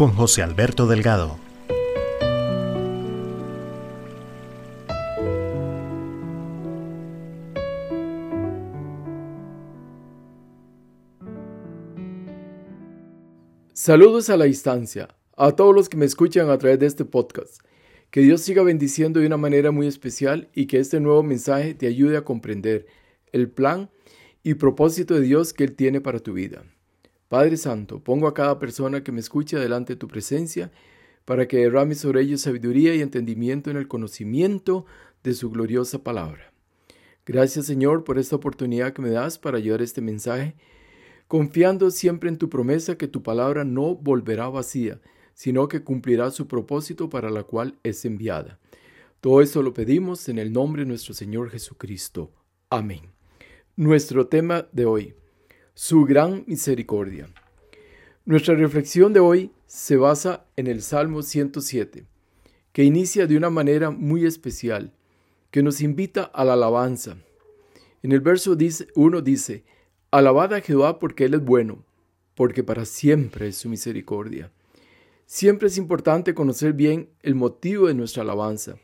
Con José Alberto Delgado. Saludos a la distancia, a todos los que me escuchan a través de este podcast. Que Dios siga bendiciendo de una manera muy especial y que este nuevo mensaje te ayude a comprender el plan y propósito de Dios que Él tiene para tu vida. Padre Santo, pongo a cada persona que me escuche delante de tu presencia para que derrame sobre ellos sabiduría y entendimiento en el conocimiento de su gloriosa palabra. Gracias Señor por esta oportunidad que me das para llevar este mensaje confiando siempre en tu promesa que tu palabra no volverá vacía, sino que cumplirá su propósito para la cual es enviada. Todo esto lo pedimos en el nombre de nuestro Señor Jesucristo. Amén. Nuestro tema de hoy, su gran misericordia. Nuestra reflexión de hoy se basa en el Salmo 107, que inicia de una manera muy especial, que nos invita a la alabanza. En el verso 1 dice, Alabad a Jehová porque Él es bueno, porque para siempre es su misericordia. Siempre es importante conocer bien el motivo de nuestra alabanza.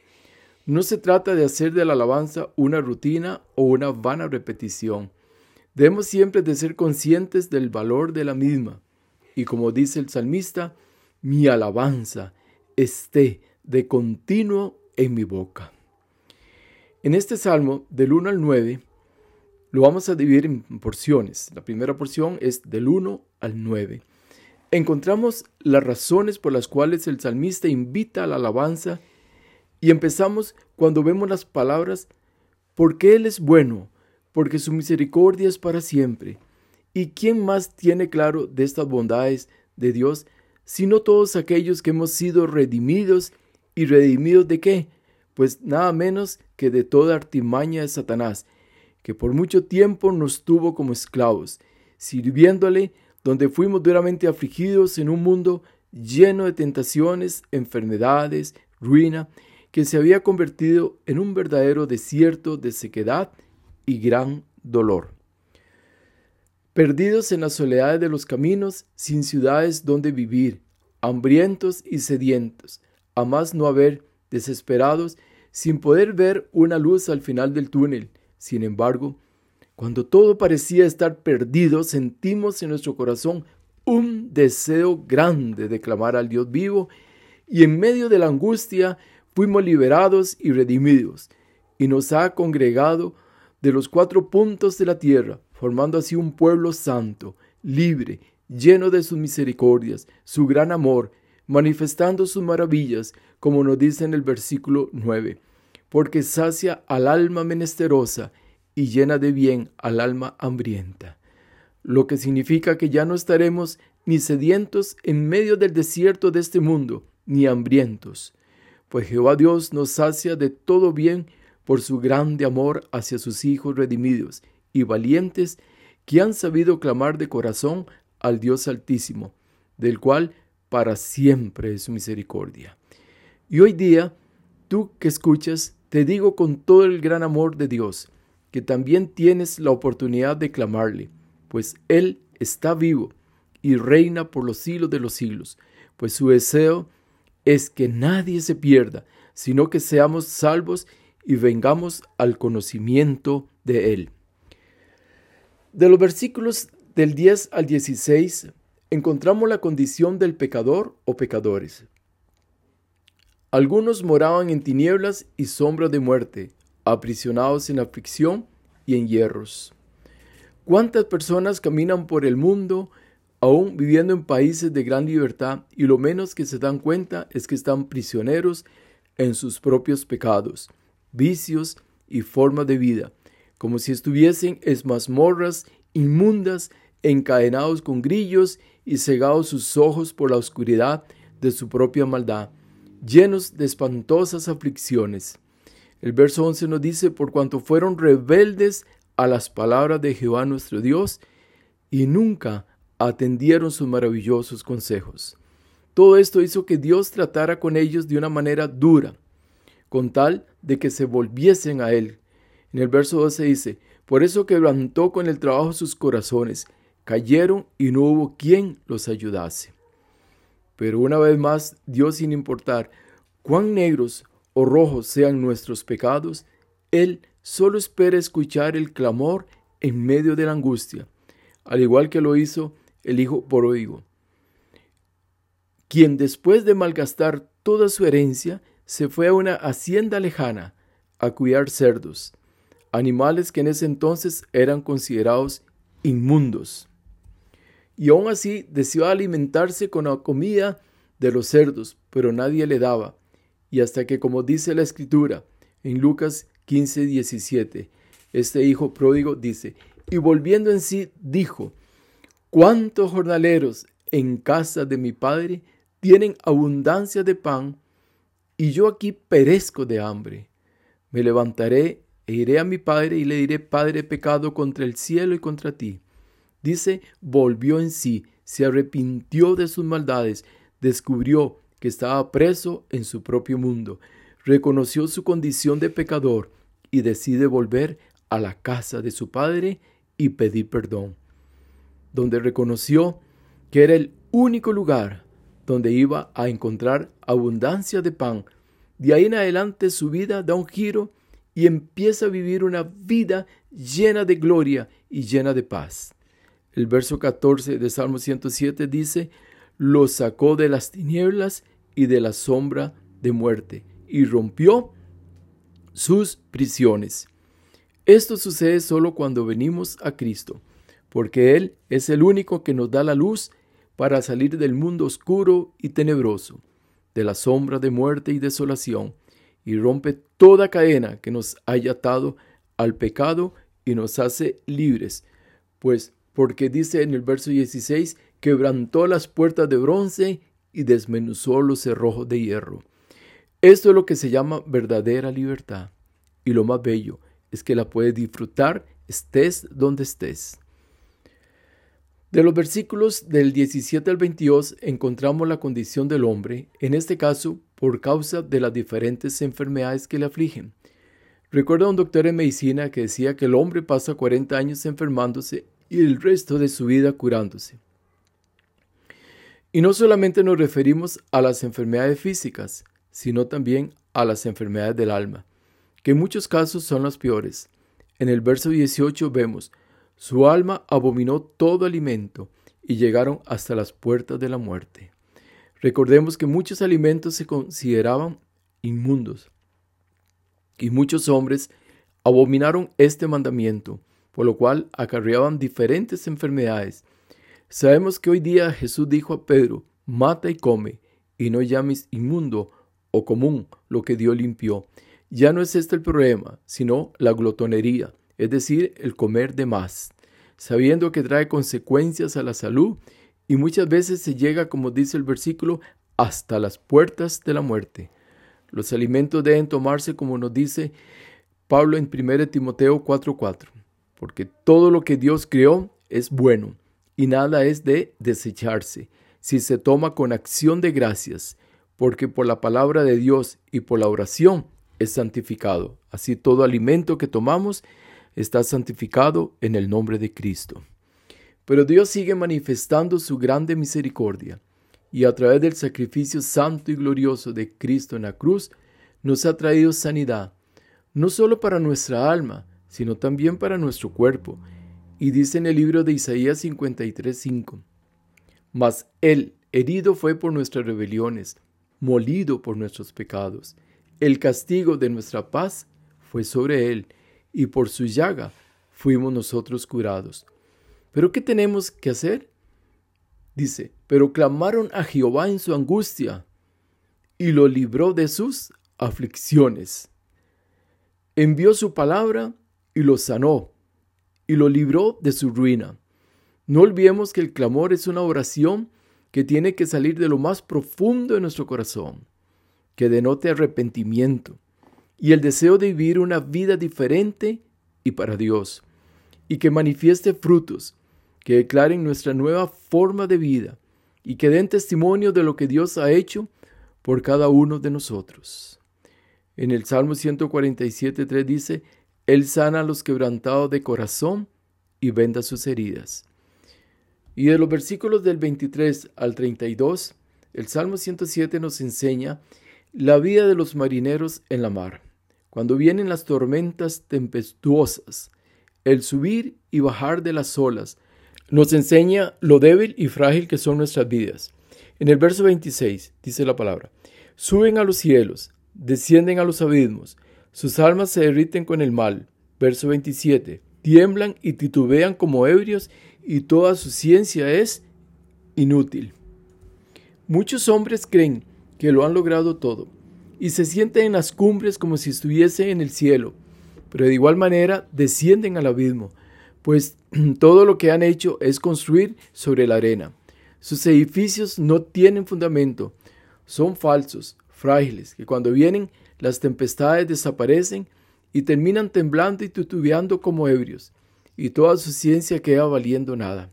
No se trata de hacer de la alabanza una rutina o una vana repetición. Debemos siempre de ser conscientes del valor de la misma. Y como dice el salmista, mi alabanza esté de continuo en mi boca. En este salmo, del 1 al 9, lo vamos a dividir en porciones. La primera porción es del 1 al 9. Encontramos las razones por las cuales el salmista invita a la alabanza y empezamos cuando vemos las palabras, porque Él es bueno, porque su misericordia es para siempre. ¿Y quién más tiene claro de estas bondades de Dios, sino todos aquellos que hemos sido redimidos y redimidos de qué? Pues nada menos que de toda artimaña de Satanás que por mucho tiempo nos tuvo como esclavos, sirviéndole donde fuimos duramente afligidos en un mundo lleno de tentaciones, enfermedades, ruina, que se había convertido en un verdadero desierto de sequedad y gran dolor. Perdidos en las soledades de los caminos, sin ciudades donde vivir, hambrientos y sedientos, a más no haber, desesperados, sin poder ver una luz al final del túnel, sin embargo, cuando todo parecía estar perdido, sentimos en nuestro corazón un deseo grande de clamar al Dios vivo y en medio de la angustia fuimos liberados y redimidos y nos ha congregado de los cuatro puntos de la tierra, formando así un pueblo santo, libre, lleno de sus misericordias, su gran amor, manifestando sus maravillas, como nos dice en el versículo 9 porque sacia al alma menesterosa y llena de bien al alma hambrienta. Lo que significa que ya no estaremos ni sedientos en medio del desierto de este mundo, ni hambrientos, pues Jehová Dios nos sacia de todo bien por su grande amor hacia sus hijos redimidos y valientes que han sabido clamar de corazón al Dios Altísimo, del cual para siempre es su misericordia. Y hoy día, tú que escuchas, te digo con todo el gran amor de Dios, que también tienes la oportunidad de clamarle, pues Él está vivo y reina por los siglos de los siglos, pues su deseo es que nadie se pierda, sino que seamos salvos y vengamos al conocimiento de Él. De los versículos del 10 al 16 encontramos la condición del pecador o pecadores. Algunos moraban en tinieblas y sombra de muerte, aprisionados en aflicción y en hierros. ¿Cuántas personas caminan por el mundo aún viviendo en países de gran libertad y lo menos que se dan cuenta es que están prisioneros en sus propios pecados, vicios y forma de vida, como si estuviesen en mazmorras inmundas, encadenados con grillos y cegados sus ojos por la oscuridad de su propia maldad, llenos de espantosas aflicciones. El verso 11 nos dice, por cuanto fueron rebeldes a las palabras de Jehová nuestro Dios, y nunca atendieron sus maravillosos consejos. Todo esto hizo que Dios tratara con ellos de una manera dura, con tal de que se volviesen a Él. En el verso 12 dice, por eso quebrantó con el trabajo sus corazones, cayeron y no hubo quien los ayudase. Pero una vez más, Dios, sin importar cuán negros o rojos sean nuestros pecados, Él solo espera escuchar el clamor en medio de la angustia, al igual que lo hizo el Hijo pródigo quien después de malgastar toda su herencia, se fue a una hacienda lejana a cuidar cerdos, animales que en ese entonces eran considerados inmundos. Y aún así deseó alimentarse con la comida de los cerdos, pero nadie le daba. Y hasta que, como dice la escritura en Lucas 15, 17, este hijo pródigo dice, y volviendo en sí, dijo, ¿cuántos jornaleros en casa de mi padre tienen abundancia de pan, y yo aquí perezco de hambre. Me levantaré e iré a mi padre y le diré, Padre, pecado contra el cielo y contra ti. Dice, volvió en sí, se arrepintió de sus maldades, descubrió que estaba preso en su propio mundo, reconoció su condición de pecador y decide volver a la casa de su padre y pedir perdón, donde reconoció que era el único lugar donde iba a encontrar abundancia de pan. De ahí en adelante su vida da un giro y empieza a vivir una vida llena de gloria y llena de paz. El verso 14 de Salmo 107 dice, lo sacó de las tinieblas y de la sombra de muerte y rompió sus prisiones. Esto sucede solo cuando venimos a Cristo, porque Él es el único que nos da la luz para salir del mundo oscuro y tenebroso, de la sombra de muerte y desolación, y rompe toda cadena que nos haya atado al pecado y nos hace libres, pues porque dice en el verso 16, quebrantó las puertas de bronce y desmenuzó los cerrojos de hierro. Esto es lo que se llama verdadera libertad, y lo más bello es que la puedes disfrutar estés donde estés. De los versículos del 17 al 22 encontramos la condición del hombre, en este caso por causa de las diferentes enfermedades que le afligen. Recuerda a un doctor en medicina que decía que el hombre pasa 40 años enfermándose y el resto de su vida curándose. Y no solamente nos referimos a las enfermedades físicas, sino también a las enfermedades del alma, que en muchos casos son las peores. En el verso 18 vemos, su alma abominó todo alimento y llegaron hasta las puertas de la muerte. Recordemos que muchos alimentos se consideraban inmundos y muchos hombres abominaron este mandamiento, por lo cual acarreaban diferentes enfermedades. Sabemos que hoy día Jesús dijo a Pedro, mata y come, y no llames inmundo o común lo que Dios limpió. Ya no es este el problema, sino la glotonería es decir, el comer de más, sabiendo que trae consecuencias a la salud y muchas veces se llega, como dice el versículo, hasta las puertas de la muerte. Los alimentos deben tomarse como nos dice Pablo en 1 Timoteo 4:4, porque todo lo que Dios creó es bueno y nada es de desecharse si se toma con acción de gracias, porque por la palabra de Dios y por la oración es santificado. Así todo alimento que tomamos está santificado en el nombre de Cristo. Pero Dios sigue manifestando su grande misericordia y a través del sacrificio santo y glorioso de Cristo en la cruz nos ha traído sanidad, no solo para nuestra alma, sino también para nuestro cuerpo. Y dice en el libro de Isaías 53:5, Mas Él herido fue por nuestras rebeliones, molido por nuestros pecados. El castigo de nuestra paz fue sobre Él, y por su llaga fuimos nosotros curados. ¿Pero qué tenemos que hacer? Dice, pero clamaron a Jehová en su angustia y lo libró de sus aflicciones. Envió su palabra y lo sanó y lo libró de su ruina. No olvidemos que el clamor es una oración que tiene que salir de lo más profundo de nuestro corazón, que denote arrepentimiento y el deseo de vivir una vida diferente y para Dios, y que manifieste frutos, que declaren nuestra nueva forma de vida y que den testimonio de lo que Dios ha hecho por cada uno de nosotros. En el Salmo 147.3 dice, Él sana a los quebrantados de corazón y venda sus heridas. Y de los versículos del 23 al 32, el Salmo 107 nos enseña la vida de los marineros en la mar, cuando vienen las tormentas tempestuosas, el subir y bajar de las olas, nos enseña lo débil y frágil que son nuestras vidas. En el verso 26 dice la palabra, suben a los cielos, descienden a los abismos, sus almas se derriten con el mal. Verso 27, tiemblan y titubean como ebrios y toda su ciencia es inútil. Muchos hombres creen que lo han logrado todo y se sienten en las cumbres como si estuviesen en el cielo, pero de igual manera descienden al abismo, pues todo lo que han hecho es construir sobre la arena. Sus edificios no tienen fundamento, son falsos, frágiles, que cuando vienen las tempestades desaparecen y terminan temblando y tutubeando como ebrios y toda su ciencia queda valiendo nada.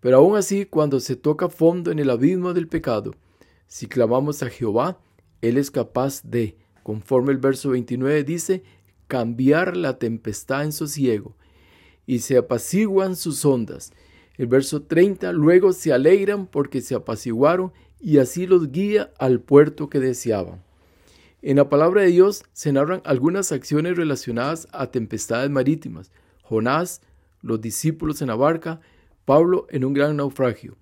Pero aún así, cuando se toca fondo en el abismo del pecado, si clamamos a Jehová, Él es capaz de, conforme el verso 29 dice, cambiar la tempestad en sosiego, y se apaciguan sus ondas. El verso 30, luego se alegran porque se apaciguaron, y así los guía al puerto que deseaban. En la palabra de Dios se narran algunas acciones relacionadas a tempestades marítimas, Jonás, los discípulos en la barca, Pablo en un gran naufragio.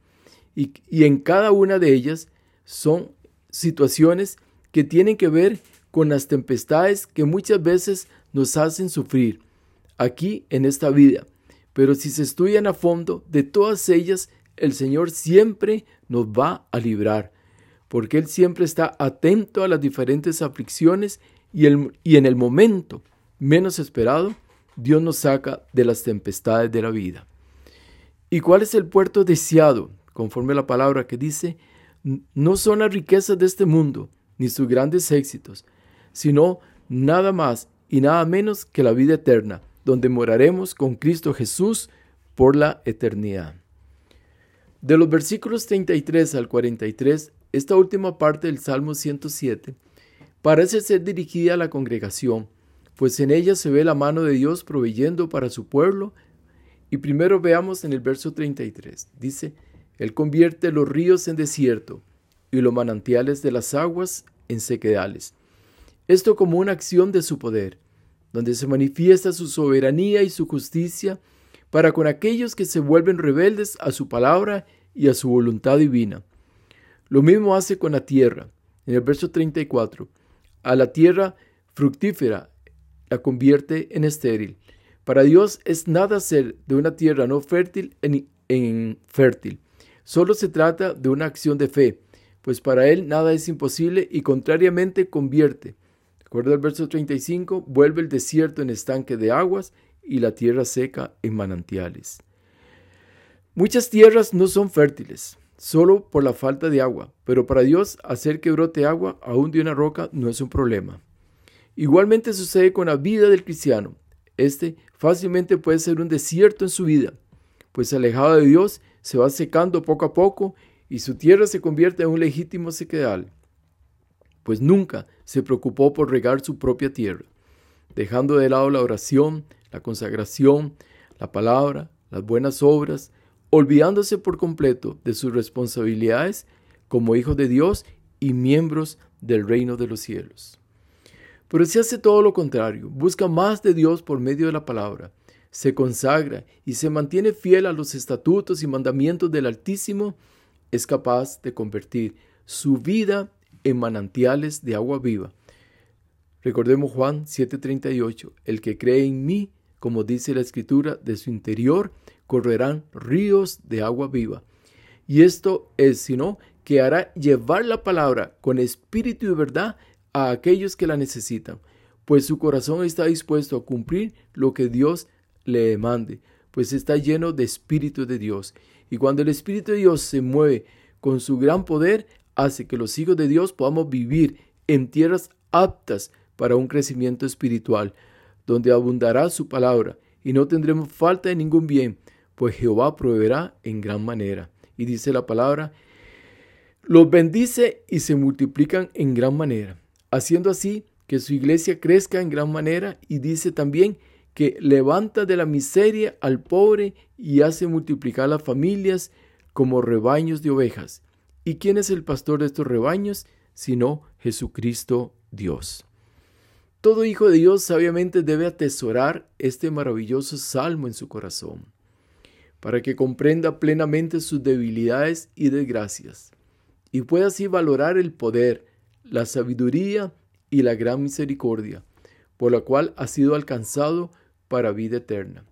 Y, y en cada una de ellas son situaciones que tienen que ver con las tempestades que muchas veces nos hacen sufrir aquí en esta vida. Pero si se estudian a fondo, de todas ellas el Señor siempre nos va a librar, porque Él siempre está atento a las diferentes aflicciones y, el, y en el momento menos esperado, Dios nos saca de las tempestades de la vida. ¿Y cuál es el puerto deseado? Conforme a la palabra que dice, no son las riquezas de este mundo, ni sus grandes éxitos, sino nada más y nada menos que la vida eterna, donde moraremos con Cristo Jesús por la eternidad. De los versículos 33 al 43, esta última parte del Salmo 107 parece ser dirigida a la congregación pues en ella se ve la mano de Dios proveyendo para su pueblo. Y primero veamos en el verso 33. Dice, Él convierte los ríos en desierto y los manantiales de las aguas en sequedales. Esto como una acción de su poder, donde se manifiesta su soberanía y su justicia para con aquellos que se vuelven rebeldes a su palabra y a su voluntad divina. Lo mismo hace con la tierra. En el verso 34, a la tierra fructífera la convierte en estéril. Para Dios es nada ser de una tierra no fértil en, fértil. Solo se trata de una acción de fe, pues para Él nada es imposible y contrariamente convierte. Recuerda el verso 35, vuelve el desierto en estanque de aguas y la tierra seca en manantiales. Muchas tierras no son fértiles, solo por la falta de agua, pero para Dios hacer que brote agua aún de una roca no es un problema. Igualmente sucede con la vida del cristiano. Este fácilmente puede ser un desierto en su vida, pues alejado de Dios se va secando poco a poco y su tierra se convierte en un legítimo sequedal, pues nunca se preocupó por regar su propia tierra, dejando de lado la oración, la consagración, la palabra, las buenas obras, olvidándose por completo de sus responsabilidades como hijos de Dios y miembros del reino de los cielos. Pero si hace todo lo contrario, busca más de Dios por medio de la palabra, se consagra y se mantiene fiel a los estatutos y mandamientos del Altísimo, es capaz de convertir su vida en manantiales de agua viva. Recordemos Juan 7:38, el que cree en mí, como dice la escritura, de su interior correrán ríos de agua viva. Y esto es, sino, que hará llevar la palabra con espíritu y verdad a aquellos que la necesitan, pues su corazón está dispuesto a cumplir lo que Dios le demande, pues está lleno de Espíritu de Dios. Y cuando el Espíritu de Dios se mueve con su gran poder, hace que los hijos de Dios podamos vivir en tierras aptas para un crecimiento espiritual, donde abundará su palabra y no tendremos falta de ningún bien, pues Jehová proveerá en gran manera. Y dice la palabra, los bendice y se multiplican en gran manera, haciendo así que su iglesia crezca en gran manera y dice también que levanta de la miseria al pobre y hace multiplicar las familias como rebaños de ovejas. ¿Y quién es el pastor de estos rebaños? Sino Jesucristo Dios. Todo hijo de Dios sabiamente debe atesorar este maravilloso salmo en su corazón, para que comprenda plenamente sus debilidades y desgracias, y pueda así valorar el poder, la sabiduría y la gran misericordia, por la cual ha sido alcanzado para vida eterna.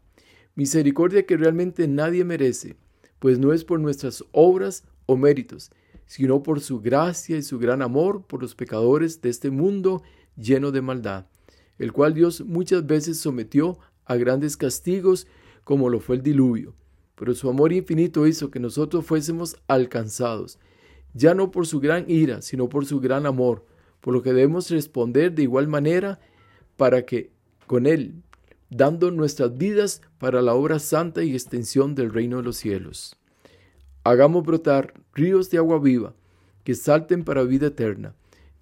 Misericordia que realmente nadie merece, pues no es por nuestras obras o méritos, sino por su gracia y su gran amor por los pecadores de este mundo lleno de maldad, el cual Dios muchas veces sometió a grandes castigos como lo fue el diluvio, pero su amor infinito hizo que nosotros fuésemos alcanzados, ya no por su gran ira, sino por su gran amor, por lo que debemos responder de igual manera para que con Él, dando nuestras vidas para la obra santa y extensión del reino de los cielos. Hagamos brotar ríos de agua viva que salten para vida eterna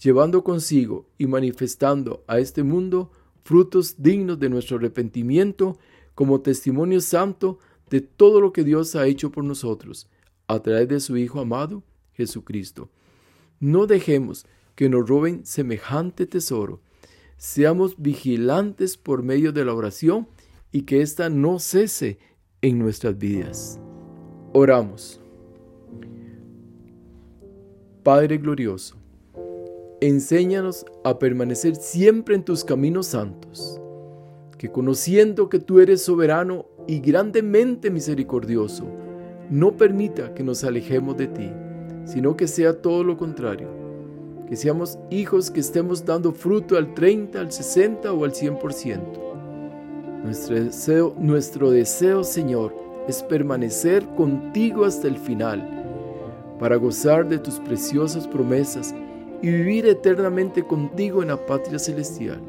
llevando consigo y manifestando a este mundo frutos dignos de nuestro arrepentimiento como testimonio santo de todo lo que Dios ha hecho por nosotros a través de su Hijo amado, Jesucristo. No dejemos que nos roben semejante tesoro. Seamos vigilantes por medio de la oración y que ésta no cese en nuestras vidas. Oramos. Padre glorioso, enséñanos a permanecer siempre en tus caminos santos, que conociendo que tú eres soberano y grandemente misericordioso, no permita que nos alejemos de ti, sino que sea todo lo contrario, que seamos hijos que estemos dando fruto al 30, al 60 o al 100%. Nuestro deseo, nuestro deseo, Señor, es permanecer contigo hasta el final, para gozar de tus preciosas promesas y vivir eternamente contigo en la patria celestial.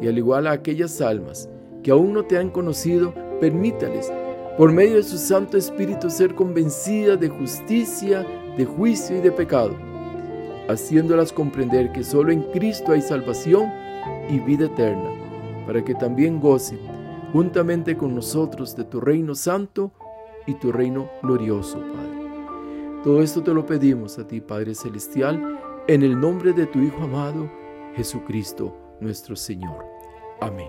Y al igual a aquellas almas que aún no te han conocido, permítales, por medio de su Santo Espíritu, ser convencidas de justicia, de juicio y de pecado, haciéndolas comprender que solo en Cristo hay salvación y vida eterna, para que también gocen juntamente con nosotros de tu reino santo y tu reino glorioso, Padre. Todo esto te lo pedimos a ti, Padre Celestial, en el nombre de tu Hijo amado, Jesucristo nuestro Señor. Amén.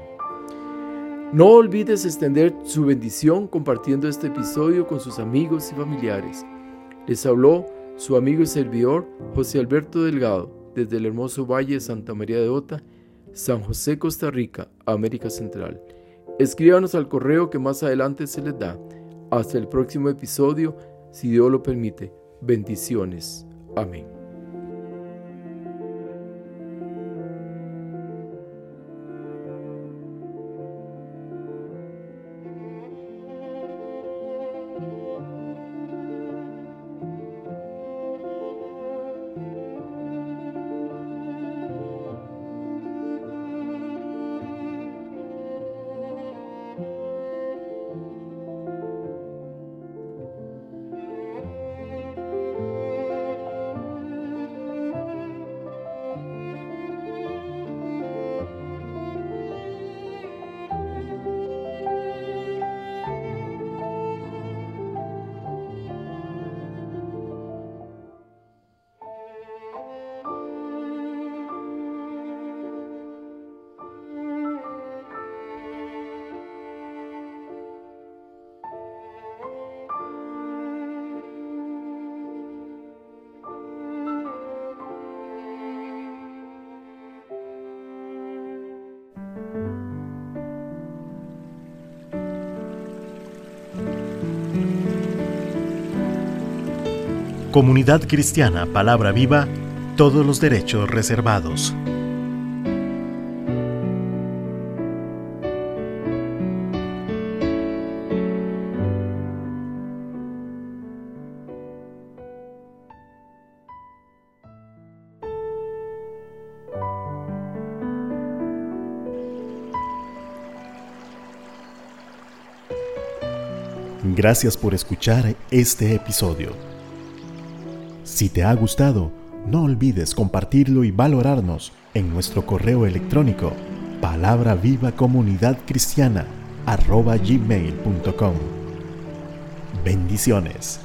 No olvides extender su bendición compartiendo este episodio con sus amigos y familiares. Les habló su amigo y servidor José Alberto Delgado desde el hermoso Valle de Santa María de Ota, San José, Costa Rica, América Central. Escríbanos al correo que más adelante se les da. Hasta el próximo episodio, si Dios lo permite. Bendiciones. Amén. Comunidad Cristiana Palabra Viva, todos los derechos reservados. Gracias por escuchar este episodio. Si te ha gustado, no olvides compartirlo y valorarnos en nuestro correo electrónico palabra viva comunidad cristiana arroba gmail.com. Bendiciones.